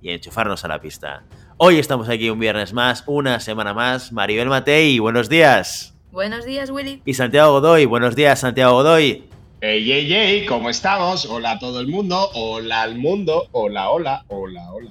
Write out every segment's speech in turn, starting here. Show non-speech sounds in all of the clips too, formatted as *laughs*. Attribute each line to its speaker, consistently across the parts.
Speaker 1: y enchufarnos a la pista. Hoy estamos aquí un viernes más, una semana más. Maribel Matei, buenos días.
Speaker 2: Buenos días, Willy.
Speaker 1: Y Santiago Godoy, buenos días, Santiago Godoy.
Speaker 3: Ey, ey, ey, ¿cómo estamos? Hola a todo el mundo, hola al mundo, hola, hola, hola, hola.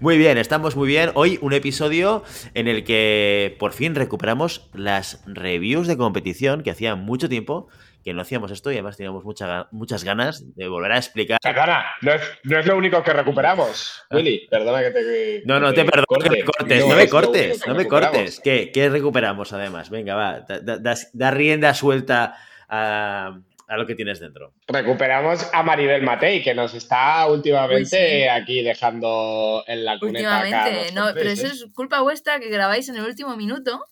Speaker 1: Muy bien, estamos muy bien. Hoy un episodio en el que por fin recuperamos las reviews de competición que hacía mucho tiempo que no hacíamos esto y además teníamos muchas ganas de volver a explicar.
Speaker 3: Perdona, no es, no es lo único que recuperamos.
Speaker 1: Ah.
Speaker 3: Willy, perdona que te.
Speaker 1: No, no te, perdono que me cortes, no, me cortes, no me cortes. ¿Qué, ¿Qué, recuperamos además? Venga, va, da, da, da rienda suelta a, a lo que tienes dentro.
Speaker 3: Recuperamos a Maribel Matei, que nos está últimamente sí. aquí dejando en la cuneta.
Speaker 2: Últimamente, no, pero eso es culpa vuestra que grabáis en el último minuto.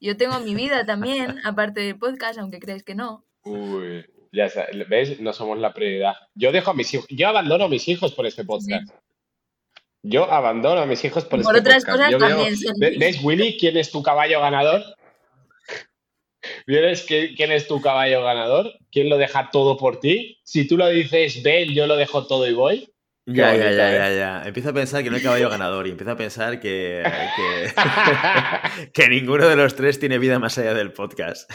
Speaker 2: Yo tengo mi vida también, aparte del podcast, aunque creáis que no.
Speaker 3: Uy, ya está, ¿ves? No somos la prioridad. Yo dejo a mis hijos, yo abandono a mis hijos por este podcast. Sí. Yo abandono a mis hijos por,
Speaker 2: por
Speaker 3: este
Speaker 2: otras
Speaker 3: podcast.
Speaker 2: cosas
Speaker 3: Yo
Speaker 2: también.
Speaker 3: Veo, ¿Ves, Willy, quién es tu caballo ganador? ¿Vienes quién es tu caballo ganador? ¿Quién lo deja todo por ti? Si tú lo dices, ven, yo lo dejo todo y voy.
Speaker 1: Ya, ya, ya, ¿eh? ya, ya. Empiezo a pensar que no hay caballo ganador y empiezo a pensar que, que, *laughs* que, ninguno de los tres tiene vida más allá del podcast.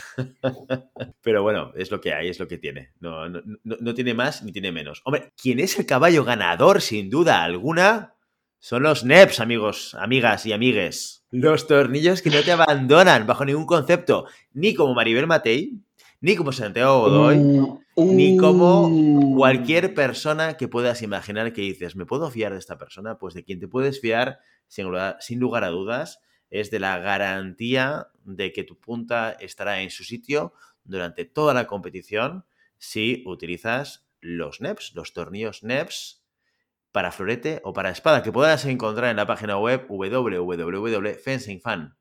Speaker 1: Pero bueno, es lo que hay, es lo que tiene. No, no, no tiene más ni tiene menos. Hombre, ¿quién es el caballo ganador, sin duda alguna? Son los NEPs, amigos, amigas y amigues. Los tornillos que no te abandonan bajo ningún concepto, ni como Maribel Matei, ni como Santiago Godoy, ni como cualquier persona que puedas imaginar que dices, ¿me puedo fiar de esta persona? Pues de quien te puedes fiar, sin lugar, sin lugar a dudas, es de la garantía de que tu punta estará en su sitio durante toda la competición si utilizas los NEPs, los tornillos NEPs para florete o para espada, que puedas encontrar en la página web www.fencingfan.com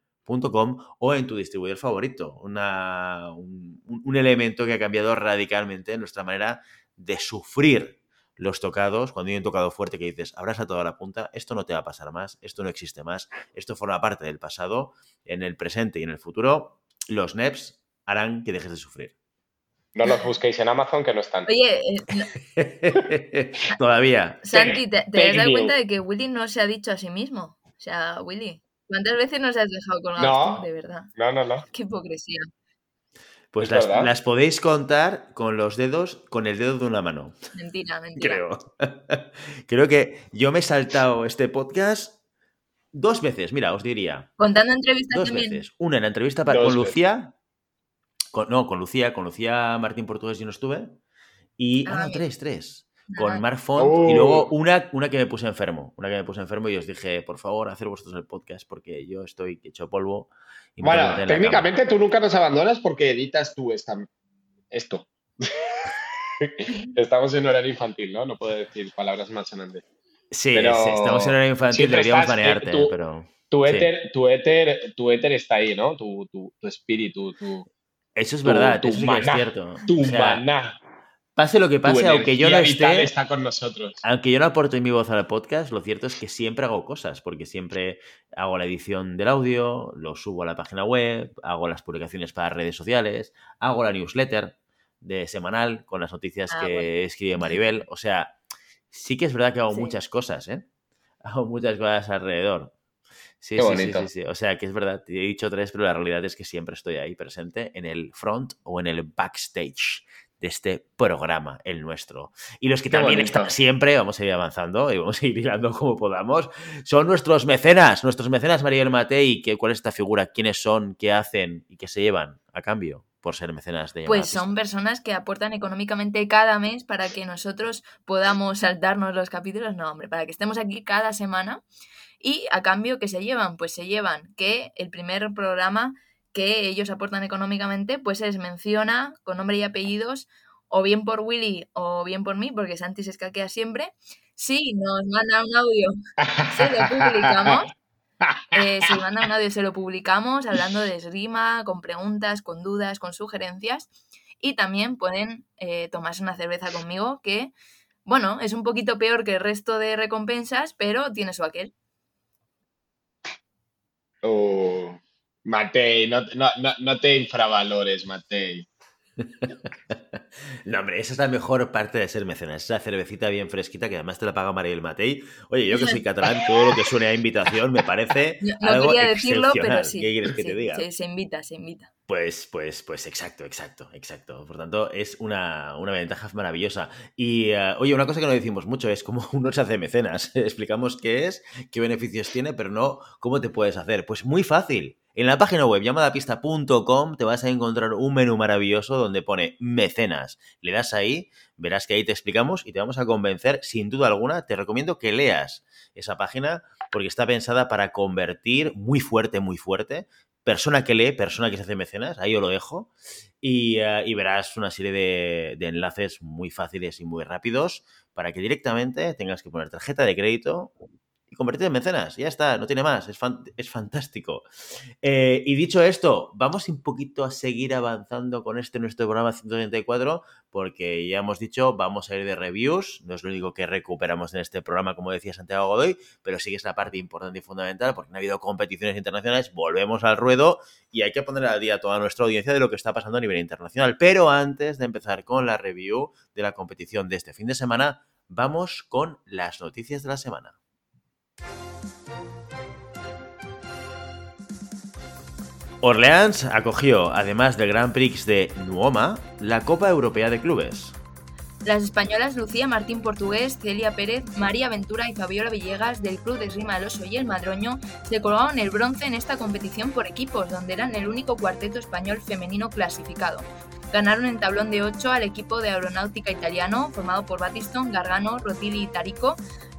Speaker 1: o en tu distribuidor favorito. Una, un, un, elemento que ha cambiado radicalmente nuestra manera de sufrir los tocados. Cuando hay un tocado fuerte que dices, abraza toda la punta, esto no te va a pasar más, esto no existe más, esto forma parte del pasado, en el presente y en el futuro, los NEPs harán que dejes de sufrir.
Speaker 3: No los busquéis en Amazon que no están.
Speaker 2: Oye,
Speaker 1: eh, no. *laughs* todavía.
Speaker 2: Santi, ¿te, te has dado cuenta de que Willy no se ha dicho a sí mismo? O sea, Willy, ¿cuántas veces nos has dejado con
Speaker 3: no,
Speaker 2: de verdad?
Speaker 3: No, no, no. *laughs*
Speaker 2: Qué hipocresía.
Speaker 1: Pues las, las, podéis contar con los dedos, con el dedo de una mano.
Speaker 2: Mentira, *laughs* mentira.
Speaker 1: Creo. *laughs* Creo que yo me he saltado este podcast dos veces, mira, os diría.
Speaker 2: Contando entrevistas
Speaker 1: dos
Speaker 2: también.
Speaker 1: veces. Una en la entrevista para, con Lucía, con, no, con Lucía, con Lucía Martín Portugués yo no estuve. Y, ah, no, tres, tres. Con. Mark Font
Speaker 3: Oh.
Speaker 1: y luego una, una que me puse enfermo. Una que me puse enfermo y os dije, por favor, hacer vosotros el podcast porque yo estoy hecho polvo. Y me
Speaker 3: Bueno, técnicamente tú nunca nos abandonas porque editas tú esta, esto. *laughs* Estamos en horario infantil, ¿no? No puedo decir palabras malsonantes.
Speaker 1: Sí,
Speaker 3: pero
Speaker 1: sí, estamos en hora infantil, deberíamos
Speaker 3: estás, eh,
Speaker 1: banearte,
Speaker 3: tú-
Speaker 1: pero...
Speaker 3: Tu
Speaker 1: Sí.
Speaker 3: éter, tu éter, tu éter está ahí, ¿no? Tu, tu, tu espíritu, tu,
Speaker 1: Eso es
Speaker 3: tu-
Speaker 1: verdad,
Speaker 3: tu
Speaker 1: eso sí que es cierto.
Speaker 3: tu
Speaker 1: O sea,
Speaker 3: maná,
Speaker 1: pase lo que
Speaker 3: tu
Speaker 1: pase, aunque yo no esté,
Speaker 3: está con nosotros.
Speaker 1: aunque yo no aporte mi voz al podcast, lo cierto es que siempre hago cosas, porque siempre hago la edición del audio, lo subo a la página web, hago las publicaciones para redes sociales, hago la newsletter de semanal con las noticias
Speaker 2: Ah,
Speaker 1: que
Speaker 2: bueno.
Speaker 1: escribe Maribel. O sea, sí que es verdad que hago
Speaker 2: Sí.
Speaker 1: muchas cosas, ¿eh? *laughs* Hago muchas cosas alrededor. Sí,
Speaker 3: Qué
Speaker 1: sí, sí,
Speaker 3: bonito.
Speaker 1: sí, sí. O sea, que es verdad, te he dicho tres, pero la realidad es que siempre estoy ahí presente en el front o en el backstage de este programa, el nuestro. Y los que
Speaker 3: Qué
Speaker 1: también
Speaker 3: bonito.
Speaker 1: están siempre, vamos a ir avanzando y vamos a ir hilando como podamos, son nuestros mecenas, nuestros mecenas Mariel Matei, que, ¿cuál es esta figura? ¿Quiénes son? ¿Qué hacen? ¿Y qué se llevan a cambio por ser mecenas de
Speaker 2: Pues son personas que aportan económicamente cada mes para que nosotros podamos saltarnos los capítulos. No, hombre, para que estemos aquí cada semana. Y a cambio, ¿qué se llevan? Pues se llevan que el primer programa que ellos aportan económicamente, pues se les menciona con nombre y apellidos, o bien por Willy o bien por mí, porque Santi se escaquea siempre, Sí, nos manda un audio, *laughs* se lo publicamos. Eh, si manda un audio, se lo publicamos hablando de esgrima, con preguntas, con dudas, con sugerencias. Y también pueden eh, tomarse una cerveza conmigo, que, bueno, es un poquito peor que el resto de recompensas, pero tiene su aquel.
Speaker 3: Oh, Matei, no, no, no te infravalores, Matei. *laughs*
Speaker 1: no, hombre, esa es la mejor parte de ser mecenas. Esa cervecita bien fresquita que además te la paga Mariel Matei. Oye, yo que soy catalán, todo lo que suene a invitación me parece. *laughs* No, algo quería decirlo, pero sí. ¿Qué quieres que te diga?
Speaker 2: Se, invita, se invita.
Speaker 1: Pues, pues, pues, exacto, exacto, exacto. Por tanto, es una, ventaja maravillosa. Y, eh, oye, una cosa que no decimos mucho es cómo uno se hace mecenas. *laughs* Explicamos qué es, qué beneficios tiene, pero no cómo te puedes hacer. Pues muy fácil. En la página web llamadapista.com te vas a encontrar un menú maravilloso donde pone mecenas. Le das ahí, verás que ahí te explicamos y te vamos a convencer sin duda alguna. Te recomiendo que leas esa página porque está pensada para convertir muy fuerte, muy fuerte. Persona que lee, persona que se hace mecenas, ahí os lo dejo. Y, eh, verás una serie de enlaces muy fáciles y muy rápidos para que directamente tengas que poner tarjeta de crédito, y convertirte en mecenas. Ya está, no tiene más, es, es fantástico. Eh, y dicho esto, vamos un poquito a seguir avanzando con este nuestro programa 134, porque ya hemos dicho, vamos a ir de reviews, no es lo único que recuperamos en este programa, como decía Santiago Godoy, pero sí que es la parte importante y fundamental, porque no ha habido competiciones internacionales, volvemos al ruedo y hay que poner al día a toda nuestra audiencia de lo que está pasando a nivel internacional. Pero antes de empezar con la review de la competición de este fin de semana, vamos con las noticias de la semana. Orleans acogió, además del Grand Prix de Nuoma, la Copa Europea de Clubes.
Speaker 2: Las españolas Lucía Martín Portugués, Celia Pérez, María Ventura y Fabiola Villegas del Club de Esgrima del Oso y el Madroño se colgaron el bronce en esta competición por equipos, donde eran el único cuarteto español femenino clasificado. Ganaron en tablón de 8 al equipo de aeronáutica italiano, formado por Batiston, Gargano, Rotili y Tarico,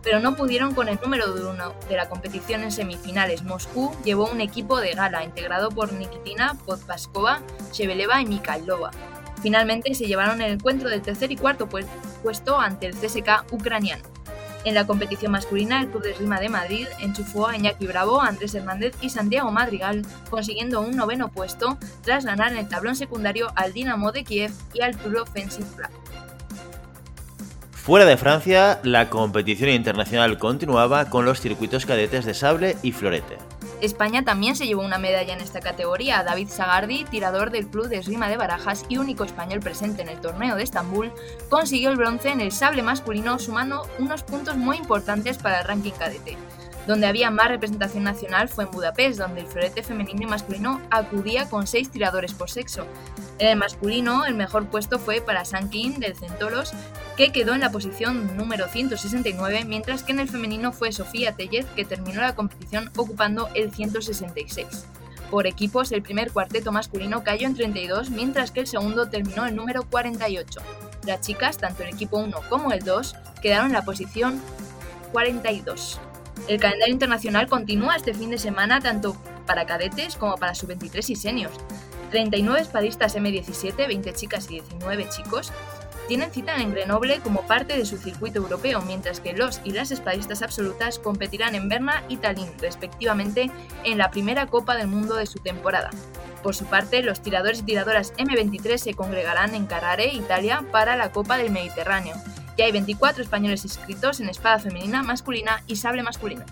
Speaker 2: pero no pudieron con el número uno de la competición en semifinales. Moscú llevó un equipo de gala integrado por Nikitina, Podpaskova, Cheveleva y Mikhailova. Finalmente se llevaron el encuentro del tercer y cuarto puesto ante el CSK ucraniano. En la competición masculina, el Club de Esgrima de Madrid enchufó a Iñaki Bravo, Andrés Hernández y Santiago Madrigal, consiguiendo un noveno puesto tras ganar en el tablón secundario al Dinamo de Kiev y al Tour Offensive Club.
Speaker 1: Fuera de Francia, la competición internacional continuaba con los circuitos cadetes de sable y florete.
Speaker 2: España también se llevó una medalla en esta categoría. David Sagardi, tirador del Club de Esgrima de Barajas y único español presente en el torneo de Estambul, consiguió el bronce en el sable masculino sumando unos puntos muy importantes para el ranking cadete. Donde había más representación nacional fue en Budapest, donde el florete femenino y masculino acudía con seis tiradores por sexo. En el masculino, el mejor puesto fue para Sankin del Centolos, que quedó en la posición número 169, mientras que en el femenino fue Sofía Tellez, que terminó la competición ocupando el 166. Por equipos, el primer cuarteto masculino cayó en 32, mientras que el segundo terminó en número 48. Las chicas, tanto el equipo 1 como el 2, quedaron en la posición 42. El calendario internacional continúa este fin de semana tanto para cadetes como para sub-23 y seniors. 39 espadistas M17, 20 chicas y 19 chicos, tienen cita en Grenoble como parte de su circuito europeo, mientras que los y las espadistas absolutas competirán en Berna y Tallinn, respectivamente, en la primera Copa del Mundo de su temporada. Por su parte, los tiradores y tiradoras M23 se congregarán en Carrare, Italia, para la Copa del Mediterráneo, y hay 24 españoles inscritos en espada femenina, masculina y sable masculino.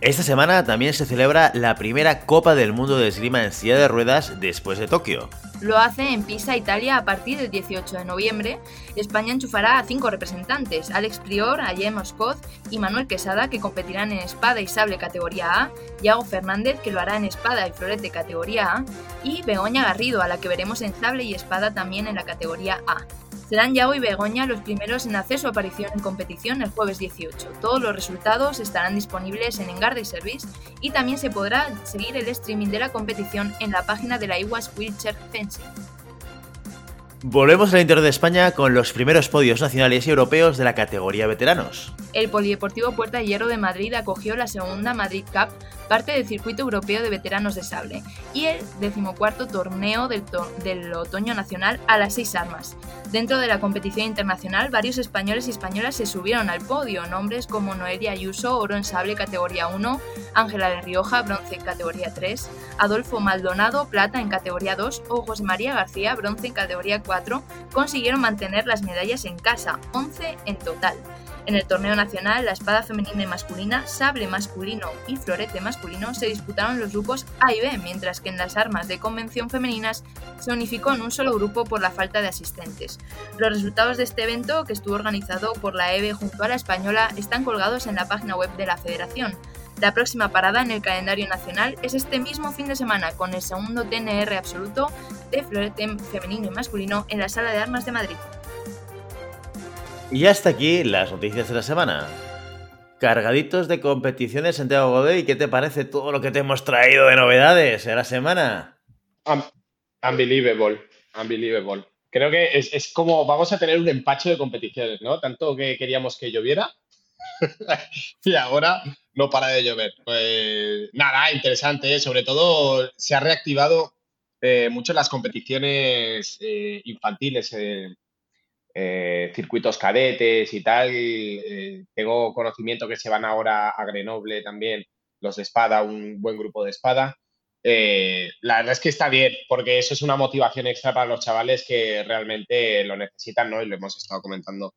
Speaker 1: Esta semana también se celebra la primera Copa del Mundo de Esgrima en silla de ruedas después de Tokio.
Speaker 2: Lo hace en Pisa, Italia, a partir del 18 de noviembre. España enchufará a cinco representantes, Alex Prior, Ayem Oscoz y Manuel Quesada, que competirán en espada y sable categoría A, Yago Fernández, que lo hará en espada y florete categoría A, y Begoña Garrido, a la que veremos en sable y espada también en la categoría A. Serán Yago y Begoña los primeros en hacer su aparición en competición el jueves 18. Todos los resultados estarán disponibles en Engarde Service y también se podrá seguir el streaming de la competición en la página de la IWAS Wheelchair Fencing.
Speaker 1: Volvemos al interior de España con los primeros podios nacionales y europeos de la categoría veteranos.
Speaker 2: El Polideportivo Puerta Hierro de Madrid acogió la segunda Madrid Cup parte del circuito europeo de veteranos de sable, y el decimocuarto torneo del, otoño nacional a las seis armas. Dentro de la competición internacional, varios españoles y españolas se subieron al podio, nombres como Noelia Ayuso, oro en sable categoría 1, Ángela de Rioja, bronce categoría 3, Adolfo Maldonado, plata en categoría 2 o José María García, bronce en categoría 4, consiguieron mantener las medallas en casa, 11 en total. En el torneo nacional, la espada femenina y masculina, sable masculino y florete masculino se disputaron los grupos A y B, mientras que en las armas de convención femeninas se unificó en un solo grupo por la falta de asistentes. Los resultados de este evento, que estuvo organizado por la EBE junto a la española, están colgados en la página web de la federación. La próxima parada en el calendario nacional es este mismo fin de semana con el segundo TNR absoluto de florete femenino y masculino en la Sala de Armas de Madrid.
Speaker 1: Y hasta aquí las noticias de la semana. Cargaditos de competiciones, Santiago Godoy, ¿qué te parece todo lo que te hemos traído de novedades en la semana?
Speaker 3: unbelievable, unbelievable. Creo que es, como vamos a tener un empacho de competiciones, ¿no? Tanto que queríamos que lloviera *laughs* y ahora no para de llover. Pues nada, interesante, ¿eh? sobre todo se ha reactivado eh, mucho las competiciones eh, infantiles eh, circuitos cadetes y tal. Eh, tengo conocimiento que se van ahora a Grenoble también, los de espada, un buen grupo de espada. Eh, la verdad es que está bien, porque eso es una motivación extra para los chavales que realmente lo necesitan, ¿no? Y lo hemos estado comentando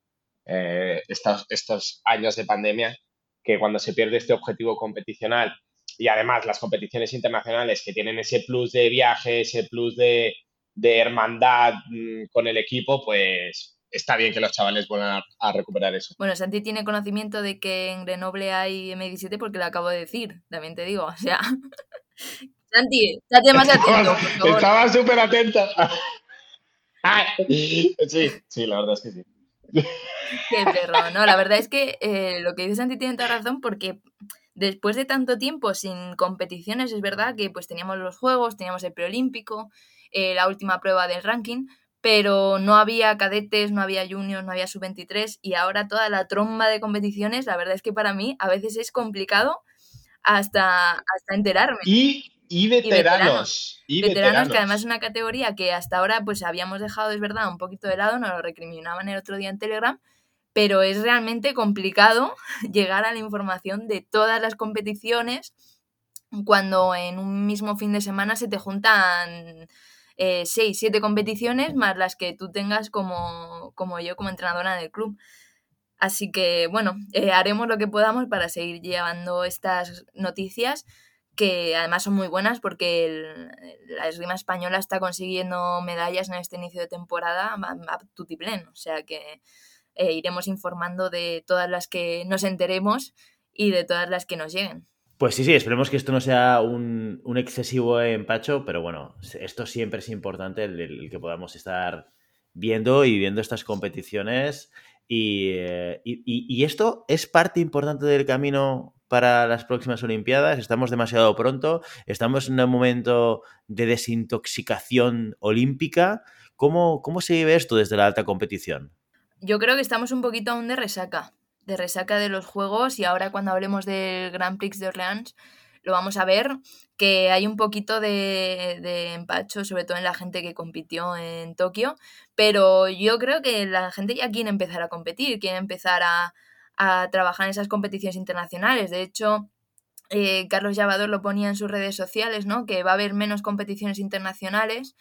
Speaker 3: estos, estos años de pandemia, que cuando se pierde este objetivo competicional y además las competiciones internacionales que tienen ese plus de viaje, ese plus de, hermandad mm, con el equipo, pues, está bien que los chavales vuelvan a, recuperar eso.
Speaker 2: Bueno, Santi tiene conocimiento de que en Grenoble hay M17 porque lo acabo de decir, también te digo, o sea... *laughs* Santi, estate más atento, por favor.
Speaker 3: Estaba súper atenta. sí, sí, la verdad es que sí.
Speaker 2: Qué perro, no, la verdad es que eh, lo que dice Santi tiene toda razón porque después de tanto tiempo sin competiciones, es verdad que pues teníamos los Juegos, teníamos el preolímpico, eh, la última prueba del ranking, pero no había cadetes, no había juniors, no había sub-23 y ahora toda la tromba de competiciones, la verdad es que para mí a veces es complicado hasta, hasta enterarme.
Speaker 3: Y, y veteranos.
Speaker 2: Y veteranos, que además es una categoría que hasta ahora pues habíamos dejado, es verdad, un poquito de lado, nos lo recriminaban el otro día en Telegram, pero es realmente complicado *laughs* llegar a la información de todas las competiciones cuando en un mismo fin de semana se te juntan eh, seis, siete competiciones más las que tú tengas como, como yo como entrenadora del club. Así que bueno, eh, haremos lo que podamos para seguir llevando estas noticias que además son muy buenas porque la esgrima española está consiguiendo medallas en este inicio de temporada a, tutiplén. O sea que eh, iremos informando de todas las que nos enteremos y de todas las que nos lleguen.
Speaker 1: Pues sí, sí, esperemos que esto no sea un, excesivo empacho, pero bueno, esto siempre es importante, el, que podamos estar viendo y viendo estas competiciones. Eh, y, esto es parte importante del camino para las próximas Olimpiadas. Estamos demasiado pronto, estamos en un momento de desintoxicación olímpica. ¿Cómo, cómo se vive esto desde la alta competición?
Speaker 2: Yo creo que estamos un poquito aún de resaca de resaca de los juegos y ahora cuando hablemos del Grand Prix de Orleans lo vamos a ver, que hay un poquito de, empacho, sobre todo en la gente que compitió en Tokio, pero yo creo que la gente ya quiere empezar a competir, quiere empezar a, trabajar en esas competiciones internacionales. De hecho, eh, Carlos Llavador lo ponía en sus redes sociales, ¿no? Que va a haber menos competiciones internacionales,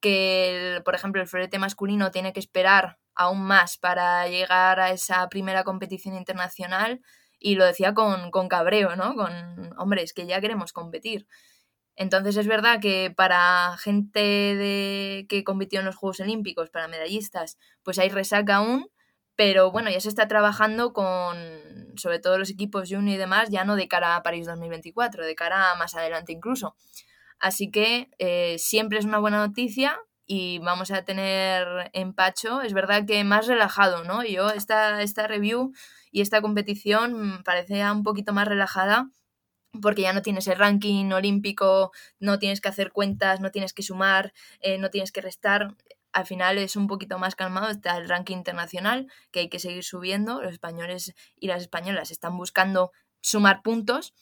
Speaker 2: que, por ejemplo, el florete masculino tiene que esperar aún más para llegar a esa primera competición internacional y lo decía con, con cabreo, ¿no? Con, hombre, es que ya queremos competir. Entonces es verdad que para gente de, que compitió en los Juegos Olímpicos, para medallistas, pues hay resaca aún, pero bueno, ya se está trabajando con, sobre todo los equipos junior y demás, ya no de cara a París 2024, de cara a más adelante incluso. Así que eh, siempre es una buena noticia y vamos a tener empacho. Es verdad que más relajado, ¿no? Yo esta, esta review y esta competición parecía un poquito más relajada porque ya no tienes el ranking olímpico, no tienes que hacer cuentas, no tienes que sumar, eh, no tienes que restar. Al final es un poquito más calmado, está el ranking internacional que hay que seguir subiendo. Los españoles y las españolas están buscando sumar puntos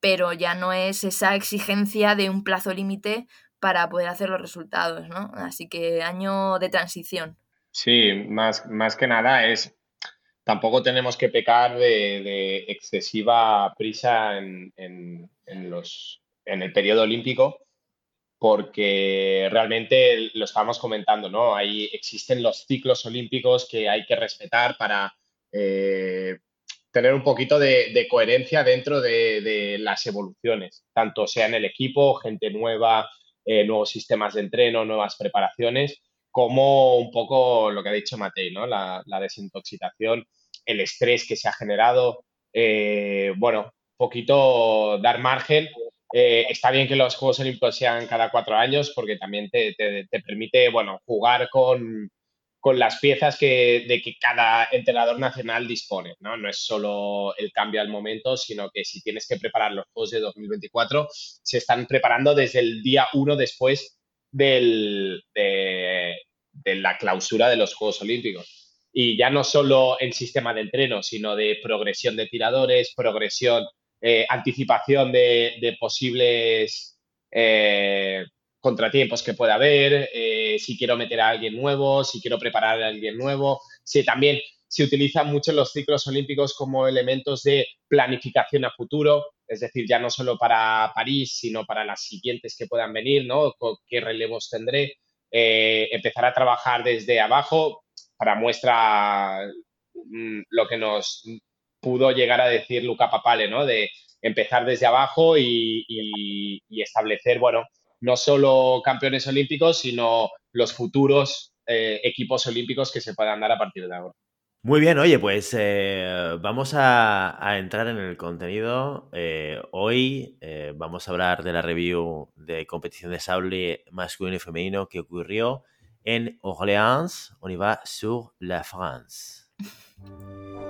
Speaker 2: pero ya no es esa exigencia de un plazo límite para poder hacer los resultados, ¿no? Así que año de transición.
Speaker 3: Sí, más, más que nada es, tampoco tenemos que pecar de, excesiva prisa en, los, en el periodo olímpico, porque realmente lo estábamos comentando, ¿no? Ahí existen los ciclos olímpicos que hay que respetar para eh, tener un poquito de, coherencia dentro de, las evoluciones, tanto sea en el equipo, gente nueva, eh, nuevos sistemas de entreno, nuevas preparaciones, como un poco lo que ha dicho Matei, ¿no? La, desintoxicación, el estrés que se ha generado, eh, bueno, un poquito dar margen. Eh, está bien que los Juegos Olímpicos sean cada cuatro años porque también te, te permite, bueno, jugar con, con las piezas que, de que cada entrenador nacional dispone. ¿no? no es solo el cambio al momento, sino que si tienes que preparar los Juegos de 2024, se están preparando desde el día uno después del, de, la clausura de los Juegos Olímpicos. Y ya no solo el sistema de entreno, sino de progresión de tiradores, progresión, eh, anticipación de, posibles eh, contratiempos que pueda haber, eh, si quiero meter a alguien nuevo, si quiero preparar a alguien nuevo. si también se utilizan mucho los ciclos olímpicos como elementos de planificación a futuro, es decir, ya no solo para París, sino para las siguientes que puedan venir, ¿no? ¿Qué relevos tendré? Eh, empezar a trabajar desde abajo para muestra mm, lo que nos pudo llegar a decir Luca Papale, ¿no? De empezar desde abajo y, y establecer, bueno, no solo campeones olímpicos, sino los futuros eh, equipos olímpicos que se puedan dar a partir de ahora.
Speaker 1: Muy bien, oye, pues eh, vamos a, entrar en el contenido. Eh, hoy vamos a hablar de la review de competición de sable masculino y femenino que ocurrió en Orléans. On y va sur la France. *laughs*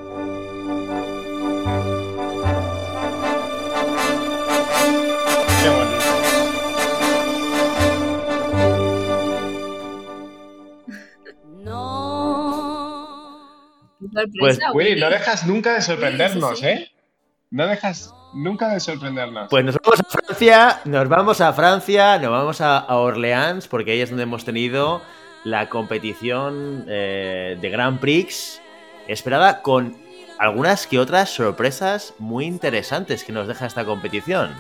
Speaker 3: Pues, Willy, no dejas nunca de sorprendernos, ¿eh? No dejas nunca de sorprendernos.
Speaker 1: Pues nos vamos a Francia, nos vamos a Francia, nos vamos a, Orleans, porque ahí es donde hemos tenido la competición eh, de Grand Prix esperada con algunas que otras sorpresas muy interesantes que nos deja esta competición.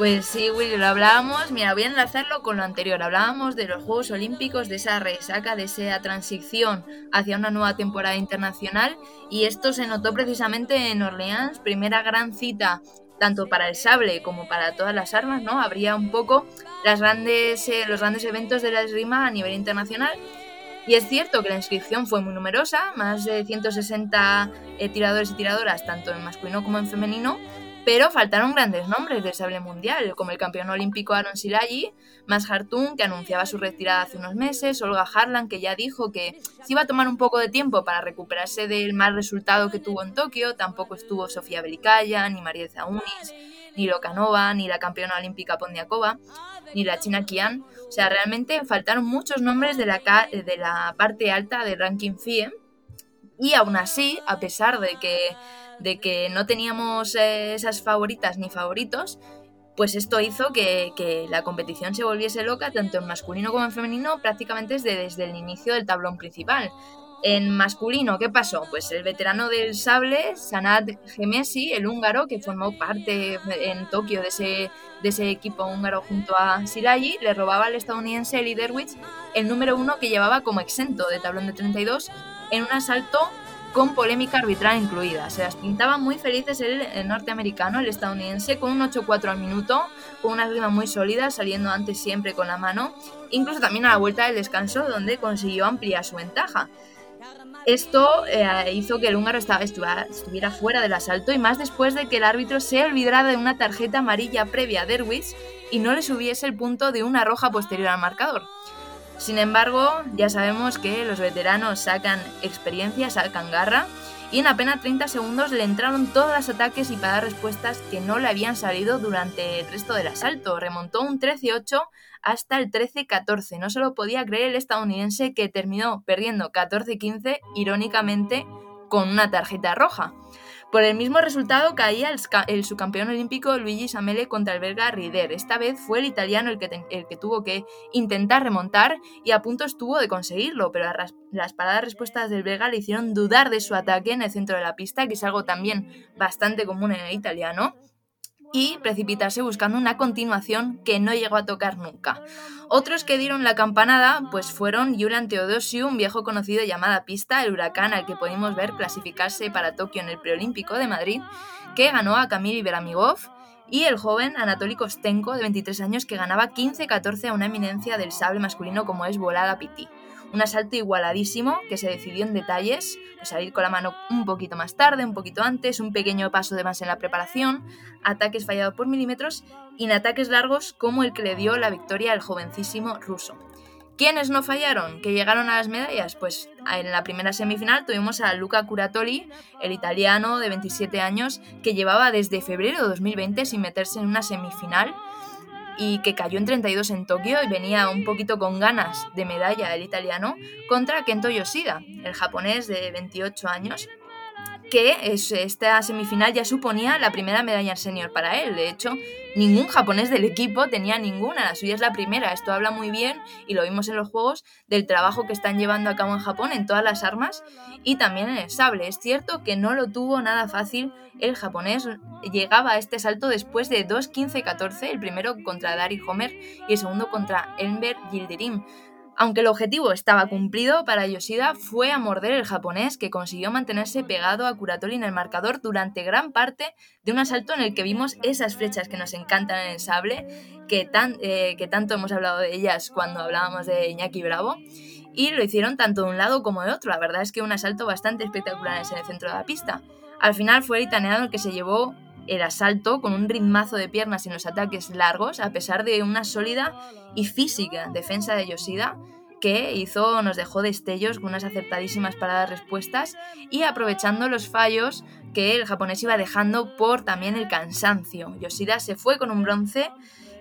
Speaker 2: Pues sí, Willy, lo hablábamos. Mira, voy a enlazarlo con lo anterior. Hablábamos de los Juegos Olímpicos, de esa resaca, de esa transición hacia una nueva temporada internacional. Y esto se notó precisamente en Orleans, primera gran cita tanto para el sable como para todas las armas, ¿no? Habría un poco las grandes, eh, los grandes eventos de la esgrima a nivel internacional. Y es cierto que la inscripción fue muy numerosa, más de 160 eh, tiradores y tiradoras, tanto en masculino como en femenino, pero faltaron grandes nombres del sable mundial, como el campeón olímpico Aaron Silagi, Mas Hartung, que anunciaba su retirada hace unos meses, Olga Harlan, que ya dijo que se iba a tomar un poco de tiempo para recuperarse del mal resultado que tuvo en Tokio, tampoco estuvo Sofía Belicaya, ni María Zaunis, ni Lokanova, ni la campeona olímpica Pondiakova, ni la china Kian. O sea, realmente faltaron muchos nombres de la, de la parte alta del ranking FIE. Y aún así, a pesar de que de que no teníamos eh, esas favoritas ni favoritos, pues esto hizo que, la competición se volviese loca tanto en masculino como en femenino prácticamente desde, desde el inicio del tablón principal. En masculino, ¿qué pasó? Pues el veterano del sable, Sanad Gemesi, el húngaro, que formó parte en Tokio de ese, de ese equipo húngaro junto a Silagi, le robaba al estadounidense Eli Derwitz el número uno que llevaba como exento de tablón de 32 en un asalto con polémica arbitral incluida. Se las pintaba muy felices el, norteamericano, el estadounidense, con un 8-4 al minuto, con una rima muy sólida, saliendo antes siempre con la mano, incluso también a la vuelta del descanso, donde consiguió ampliar su ventaja. Esto eh, hizo que el húngaro estuviera, fuera del asalto y más después de que el árbitro se olvidara de una tarjeta amarilla previa a Derwis y no le subiese el punto de una roja posterior al marcador. Sin embargo, ya sabemos que los veteranos sacan experiencia, sacan garra y en apenas 30 segundos le entraron todos los ataques y para dar respuestas que no le habían salido durante el resto del asalto. Remontó un 13-8 hasta el 13-14. No se lo podía creer el estadounidense que terminó perdiendo 14-15, irónicamente, con una tarjeta roja. Por el mismo resultado caía el, subcampeón olímpico Luigi Samele contra el belga Rider. Esta vez fue el italiano el que, el que tuvo que intentar remontar y a punto estuvo de conseguirlo, pero las paradas respuestas del belga le hicieron dudar de su ataque en el centro de la pista, que es algo también bastante común en el italiano y precipitarse buscando una continuación que no llegó a tocar nunca. Otros que dieron la campanada pues fueron Julian Teodosiu, un viejo conocido llamada pista, el huracán al que pudimos ver clasificarse para Tokio en el preolímpico de Madrid, que ganó a Kamil Iberamigov, y el joven Anatoly Kostenko, de 23 años, que ganaba 15-14 a una eminencia del sable masculino como es Volada Piti un asalto igualadísimo que se decidió en detalles, pues salir con la mano un poquito más tarde, un poquito antes, un pequeño paso de más en la preparación, ataques fallados por milímetros y en ataques largos como el que le dio la victoria al jovencísimo ruso. ¿Quiénes no fallaron? ¿Que llegaron a las medallas? Pues en la primera semifinal tuvimos a Luca Curatoli, el italiano de 27 años, que llevaba desde febrero de 2020 sin meterse en una semifinal y que cayó en 32 en Tokio y venía un poquito con ganas de medalla el italiano contra Kento Yoshida, el japonés de 28 años, que esta semifinal ya suponía la primera medalla senior para él. De hecho, ningún japonés del equipo tenía ninguna, la suya es la primera. Esto habla muy bien, y lo vimos en los juegos, del trabajo que están llevando a cabo en Japón en todas las armas y también en el sable. Es cierto que no lo tuvo nada fácil el japonés, llegaba a este salto después de 2-15-14, el primero contra Dari Homer y el segundo contra Enver Yildirim aunque el objetivo estaba cumplido, para Yoshida fue a morder el japonés que consiguió mantenerse pegado a Kuratori en el marcador durante gran parte de un asalto en el que vimos esas flechas que nos encantan en el sable, que, tan, eh, que tanto hemos hablado de ellas cuando hablábamos de Iñaki Bravo, y lo hicieron tanto de un lado como de otro. La verdad es que un asalto bastante espectacular en el centro de la pista. Al final fue el italiano el que se llevó el asalto con un ritmazo de piernas en los ataques largos, a pesar de una sólida y física defensa de Yoshida, que hizo, nos dejó destellos con unas acertadísimas paradas respuestas y aprovechando los fallos que el japonés iba dejando por también el cansancio. Yoshida se fue con un bronce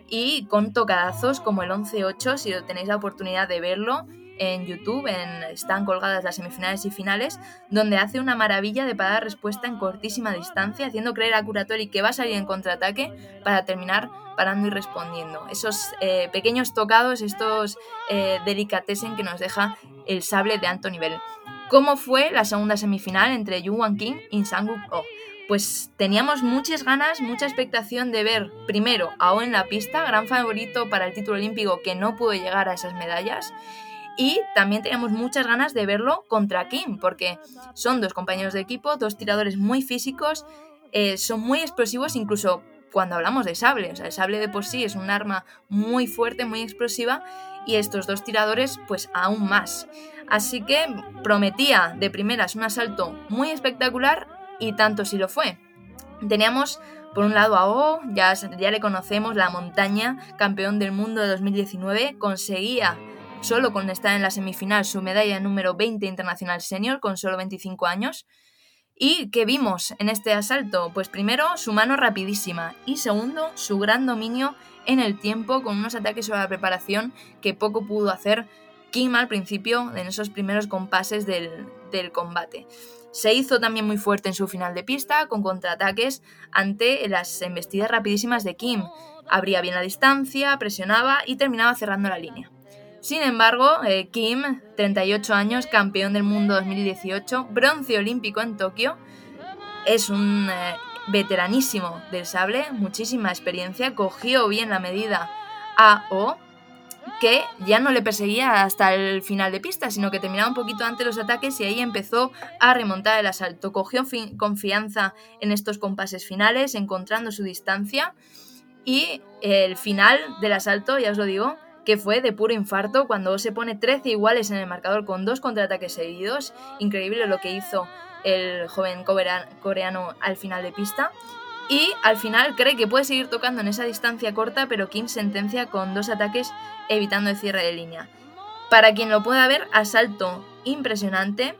Speaker 2: y con tocadazos como el 11-8, si tenéis la oportunidad de verlo, en YouTube, en, están colgadas las semifinales y finales, donde hace una maravilla de parada respuesta en cortísima distancia, haciendo creer a Curatori que va a salir en contraataque para terminar parando y respondiendo. Esos eh, pequeños tocados, estos eh, delicatessen que nos deja el sable de alto nivel. ¿Cómo fue la segunda semifinal entre Yu Wan King y Sanguk Oh? Pues teníamos muchas ganas, mucha expectación de ver primero a O en la pista, gran favorito para el título olímpico que no pudo llegar a esas medallas, y también teníamos muchas ganas de verlo contra Kim, porque son dos compañeros de equipo, dos tiradores muy físicos, eh, son muy explosivos incluso cuando hablamos de sable. O sea, el sable de por sí es un arma muy fuerte, muy explosiva, y estos dos tiradores pues aún más. Así que prometía de primeras un asalto muy espectacular y tanto si lo fue. Teníamos por un lado a O, ya, ya le conocemos, la montaña, campeón del mundo de 2019, conseguía solo con estar en la semifinal su medalla número 20 internacional senior con solo 25 años. ¿Y qué vimos en este asalto? Pues primero su mano rapidísima y segundo su gran dominio en el tiempo con unos ataques sobre la preparación que poco pudo hacer Kim al principio en esos primeros compases del, del combate. Se hizo también muy fuerte en su final de pista con contraataques ante las embestidas rapidísimas de Kim. Abría bien la distancia, presionaba y terminaba cerrando la línea. Sin embargo, eh, Kim, 38 años, campeón del mundo 2018, bronce olímpico en Tokio, es un eh, veteranísimo del sable, muchísima experiencia, cogió bien la medida a O, que ya no le perseguía hasta el final de pista, sino que terminaba un poquito antes los ataques y ahí empezó a remontar el asalto. Cogió confianza en estos compases finales, encontrando su distancia y el final del asalto, ya os lo digo, que fue de puro infarto cuando se pone 13 iguales en el marcador con dos contraataques seguidos. Increíble lo que hizo el joven coreano al final de pista. Y al final cree que puede seguir tocando en esa distancia corta, pero Kim sentencia con dos ataques evitando el cierre de línea. Para quien lo pueda ver, asalto impresionante,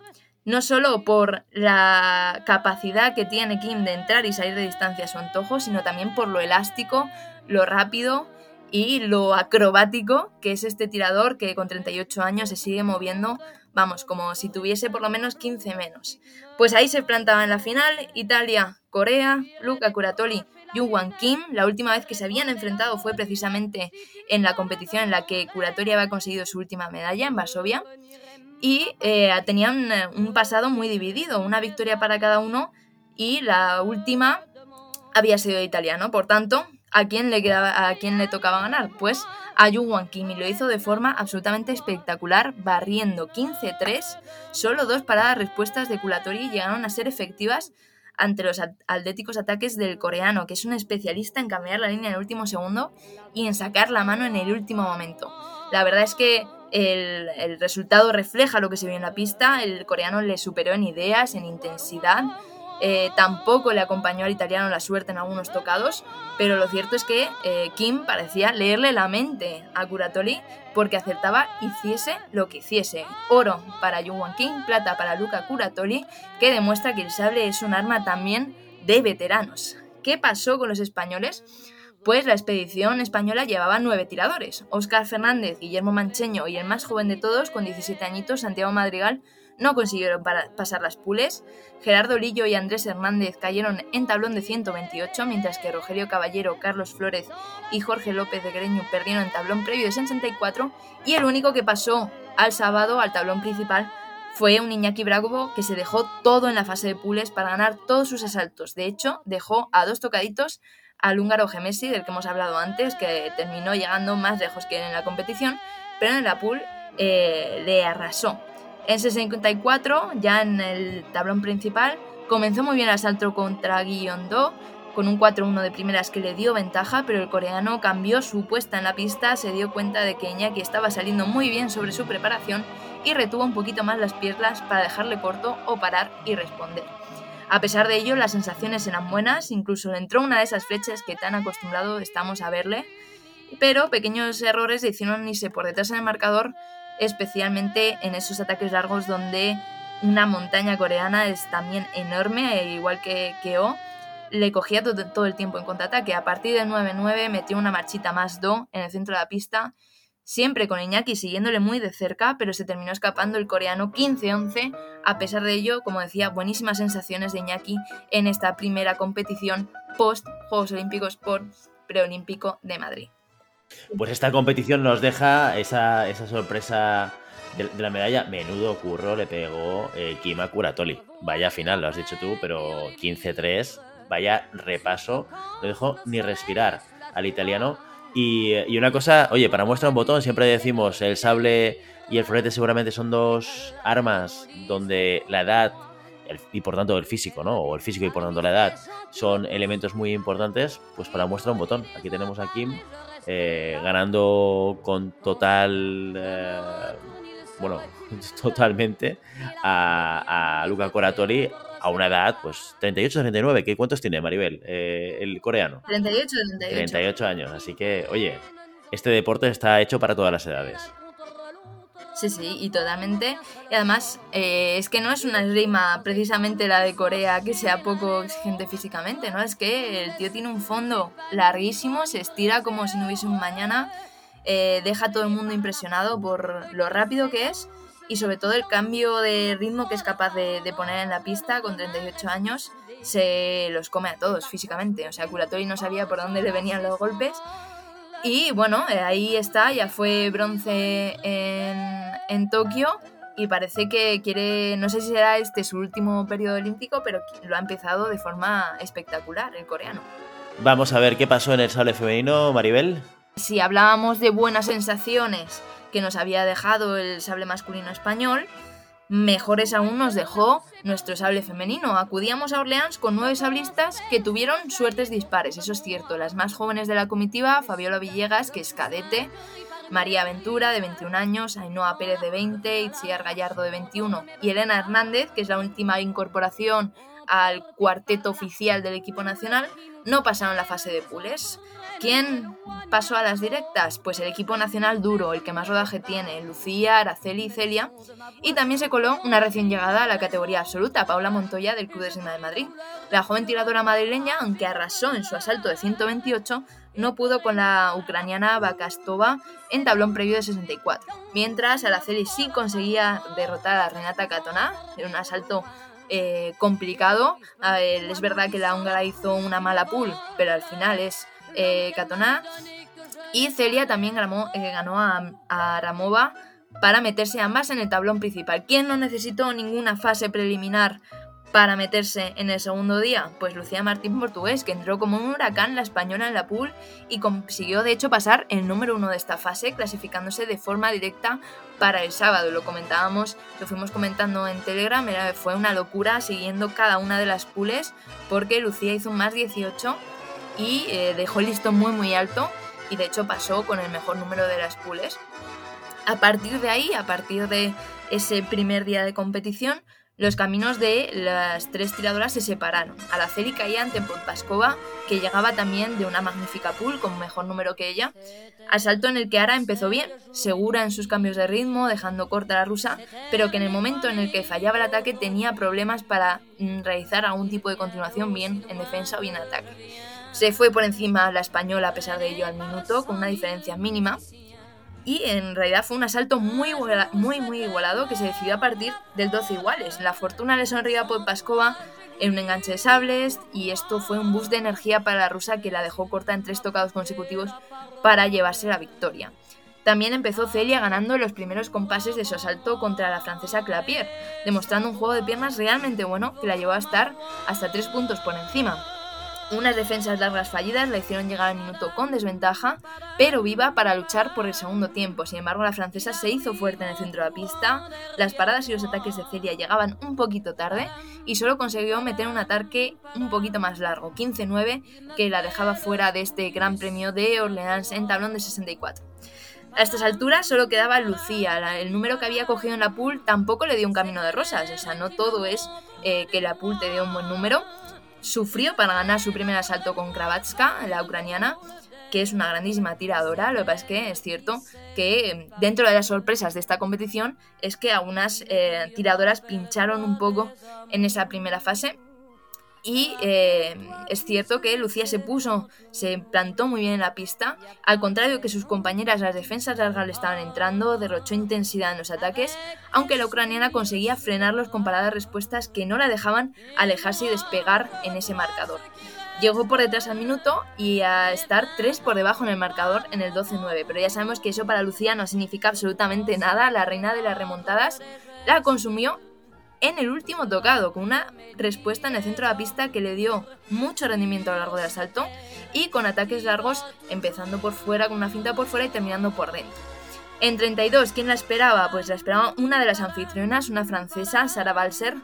Speaker 2: no solo por la capacidad que tiene Kim de entrar y salir de distancia a su antojo, sino también por lo elástico, lo rápido y lo acrobático que es este tirador que con 38 años se sigue moviendo, vamos, como si tuviese por lo menos 15 menos. Pues ahí se plantaba en la final Italia, Corea, Luca Curatoli, Wan Kim. La última vez que se habían enfrentado fue precisamente en la competición en la que Curatori había conseguido su última medalla en Varsovia. Y eh, tenían eh, un pasado muy dividido, una victoria para cada uno y la última había sido italiano. Por tanto, ¿a quién le, quedaba, a quién le tocaba ganar? Pues a Wan Kim y lo hizo de forma absolutamente espectacular, barriendo 15-3. Solo dos paradas respuestas de Curatori llegaron a ser efectivas ante los atléticos ataques del coreano, que es un especialista en cambiar la línea en el último segundo y en sacar la mano en el último momento. La verdad es que el, el resultado refleja lo que se vio en la pista, el coreano le superó en ideas, en intensidad eh, tampoco le acompañó al italiano la suerte en algunos tocados, pero lo cierto es que eh, Kim parecía leerle la mente a Curatoli porque acertaba hiciese lo que hiciese. Oro para Yuan Kim, plata para Luca Curatoli, que demuestra que el sable es un arma también de veteranos. ¿Qué pasó con los españoles? Pues la expedición española llevaba nueve tiradores. Óscar Fernández, Guillermo Mancheño y el más joven de todos, con 17 añitos, Santiago Madrigal, no consiguieron pasar las pules. Gerardo Lillo y Andrés Hernández cayeron en tablón de 128, mientras que Rogelio Caballero, Carlos Flores y Jorge López de Greño perdieron en tablón previo de 64. Y el único que pasó al sábado al tablón principal fue un Iñaki Bravo que se dejó todo en la fase de pules para ganar todos sus asaltos. De hecho, dejó a dos tocaditos al húngaro Gemesi, del que hemos hablado antes, que terminó llegando más lejos que en la competición, pero en la pool eh, le arrasó. En 64, ya en el tablón principal, comenzó muy bien el asalto contra Do, con un 4-1 de primeras que le dio ventaja, pero el coreano cambió su puesta en la pista, se dio cuenta de que Iñaki estaba saliendo muy bien sobre su preparación y retuvo un poquito más las piernas para dejarle corto o parar y responder. A pesar de ello, las sensaciones eran buenas, incluso entró una de esas flechas que tan acostumbrado estamos a verle, pero pequeños errores le hicieron irse por detrás en el marcador especialmente en esos ataques largos donde una montaña coreana es también enorme, e igual que, que O, le cogía todo, el tiempo en contraataque. A partir del 9-9 metió una marchita más Do en el centro de la pista, siempre con Iñaki siguiéndole muy de cerca, pero se terminó escapando el coreano 15-11. A pesar de ello, como decía, buenísimas sensaciones de Iñaki en esta primera competición post Juegos Olímpicos por Preolímpico de Madrid.
Speaker 1: Pues esta competición nos deja esa, sorpresa de, la medalla. Menudo curro le pegó eh, Kima Kuratoli. Vaya final, lo has dicho tú, pero 15-3. Vaya repaso. No dejó ni respirar al italiano. Y, una cosa, oye, para muestra un botón, siempre decimos el sable y el florete seguramente son dos armas donde la edad y por tanto el físico, ¿no? O el físico y por tanto la edad son elementos muy importantes. Pues para muestra un botón. Aquí tenemos a Kim eh, ganando con total, eh, bueno, *laughs* totalmente a, Luca Coratori a una edad, pues 38-39. ¿Qué cuántos tiene Maribel, eh, el coreano?
Speaker 2: 38-38.
Speaker 1: 38 años, así que, oye, este deporte está hecho para todas las edades.
Speaker 2: Sí, sí, y totalmente. Y además, eh, es que no es una esgrima precisamente la de Corea que sea poco exigente físicamente, ¿no? Es que el tío tiene un fondo larguísimo, se estira como si no hubiese un mañana, eh, deja a todo el mundo impresionado por lo rápido que es y sobre todo el cambio de ritmo que es capaz de, poner en la pista con 38 años se los come a todos físicamente. O sea, Curatori no sabía por dónde le venían los golpes y bueno, eh, ahí está, ya fue bronce en, Tokio y parece que quiere, no sé si será este su último periodo olímpico, pero lo ha empezado de forma espectacular el coreano.
Speaker 1: Vamos a ver qué pasó en el sable femenino, Maribel.
Speaker 2: Si hablábamos de buenas sensaciones que nos había dejado el sable masculino español, Mejores aún nos dejó nuestro sable femenino. Acudíamos a Orleans con nueve sablistas que tuvieron suertes dispares, eso es cierto. Las más jóvenes de la comitiva, Fabiola Villegas, que es cadete, María Ventura, de 21 años, Ainhoa Pérez, de 20, Itziar Gallardo, de 21, y Elena Hernández, que es la última incorporación al cuarteto oficial del equipo nacional, no pasaron la fase de pules. ¿Quién pasó a las directas? Pues el equipo nacional duro, el que más rodaje tiene, Lucía, Araceli y Celia. Y también se coló una recién llegada a la categoría absoluta, Paula Montoya del Club de Sena de Madrid. La joven tiradora madrileña, aunque arrasó en su asalto de 128, no pudo con la ucraniana Bakastova en tablón previo de 64, mientras Araceli sí conseguía derrotar a Renata Katona en un asalto eh, complicado. es verdad que la húngara hizo una mala pool, pero al final es eh, Katona. Y Celia también ganó, eh, ganó a, a Ramova para meterse ambas en el tablón principal. ¿Quién no necesitó ninguna fase preliminar para meterse en el segundo día? Pues Lucía Martín Portugués, que entró como un huracán la española en la pool y consiguió de hecho pasar el número uno de esta fase, clasificándose de forma directa para el sábado. Lo comentábamos, lo fuimos comentando en Telegram, era, fue una locura siguiendo cada una de las pools porque Lucía hizo un más 18 y eh, dejó el listón muy muy alto y de hecho pasó con el mejor número de las pools. A partir de ahí, a partir de ese primer día de competición, los caminos de las tres tiradoras se separaron. Araceli caía ante Podpaskova, que llegaba también de una magnífica pool con mejor número que ella. Asalto en el que Ara empezó bien, segura en sus cambios de ritmo, dejando corta a la rusa, pero que en el momento en el que fallaba el ataque tenía problemas para mm, realizar algún tipo de continuación bien en defensa o bien en ataque. Se fue por encima la española a pesar de ello al minuto, con una diferencia mínima, y en realidad fue un asalto muy, muy, muy igualado que se decidió a partir del 12 iguales. La fortuna le sonrió a Podpaskova en un enganche de sables y esto fue un boost de energía para la rusa que la dejó corta en tres tocados consecutivos para llevarse la victoria. También empezó Celia ganando los primeros compases de su asalto contra la francesa Clapier, demostrando un juego de piernas realmente bueno que la llevó a estar hasta tres puntos por encima. Unas defensas largas fallidas la hicieron llegar al minuto con desventaja, pero viva para luchar por el segundo tiempo. Sin embargo, la francesa se hizo fuerte en el centro de la pista, las paradas y los ataques de Celia llegaban un poquito tarde y solo consiguió meter un ataque un poquito más largo, 15-9, que la dejaba fuera de este Gran Premio de Orleans en tablón de 64. A estas alturas solo quedaba Lucía. el número que había cogido en la pool tampoco le dio un camino de rosas. O sea, no todo es eh, que la pool te dé un buen número sufrió para ganar su primer asalto con Kravatska, la ucraniana, que es una grandísima tiradora. Lo que pasa es que es cierto que em, dentro de las sorpresas de esta competición es que algunas eh, tiradoras pincharon un poco en esa primera fase y eh, es cierto que Lucía se puso, se plantó muy bien en la pista, al contrario que sus compañeras, las defensas largas le estaban entrando, derrochó intensidad en los ataques, aunque la ucraniana conseguía frenarlos con paradas respuestas que no la dejaban alejarse y despegar en ese marcador. Llegó por detrás al minuto y a estar tres por debajo en el marcador en el 12-9, pero ya sabemos que eso para Lucía no significa absolutamente nada, la reina de las remontadas la consumió en el último tocado, con una respuesta en el centro de la pista que le dio mucho rendimiento a lo largo del asalto y con ataques largos empezando por fuera, con una finta por fuera y terminando por dentro. En 32, ¿quién la esperaba? Pues la esperaba una de las anfitrionas, una francesa, Sara Balser,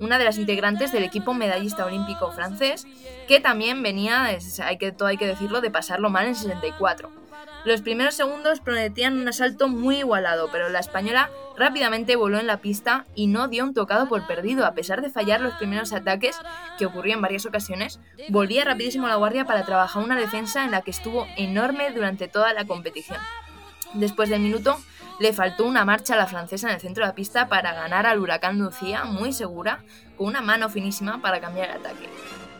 Speaker 2: una de las integrantes del equipo medallista olímpico francés, que también venía, hay que, todo hay que decirlo, de pasarlo mal en 64. Los primeros segundos prometían un asalto muy igualado, pero la española rápidamente voló en la pista y no dio un tocado por perdido, a pesar de fallar los primeros ataques, que ocurrió en varias ocasiones, volvía rapidísimo la guardia para trabajar una defensa en la que estuvo enorme durante toda la competición. Después del minuto, le faltó una marcha a la francesa en el centro de la pista para ganar al huracán Lucía, muy segura, con una mano finísima para cambiar el ataque.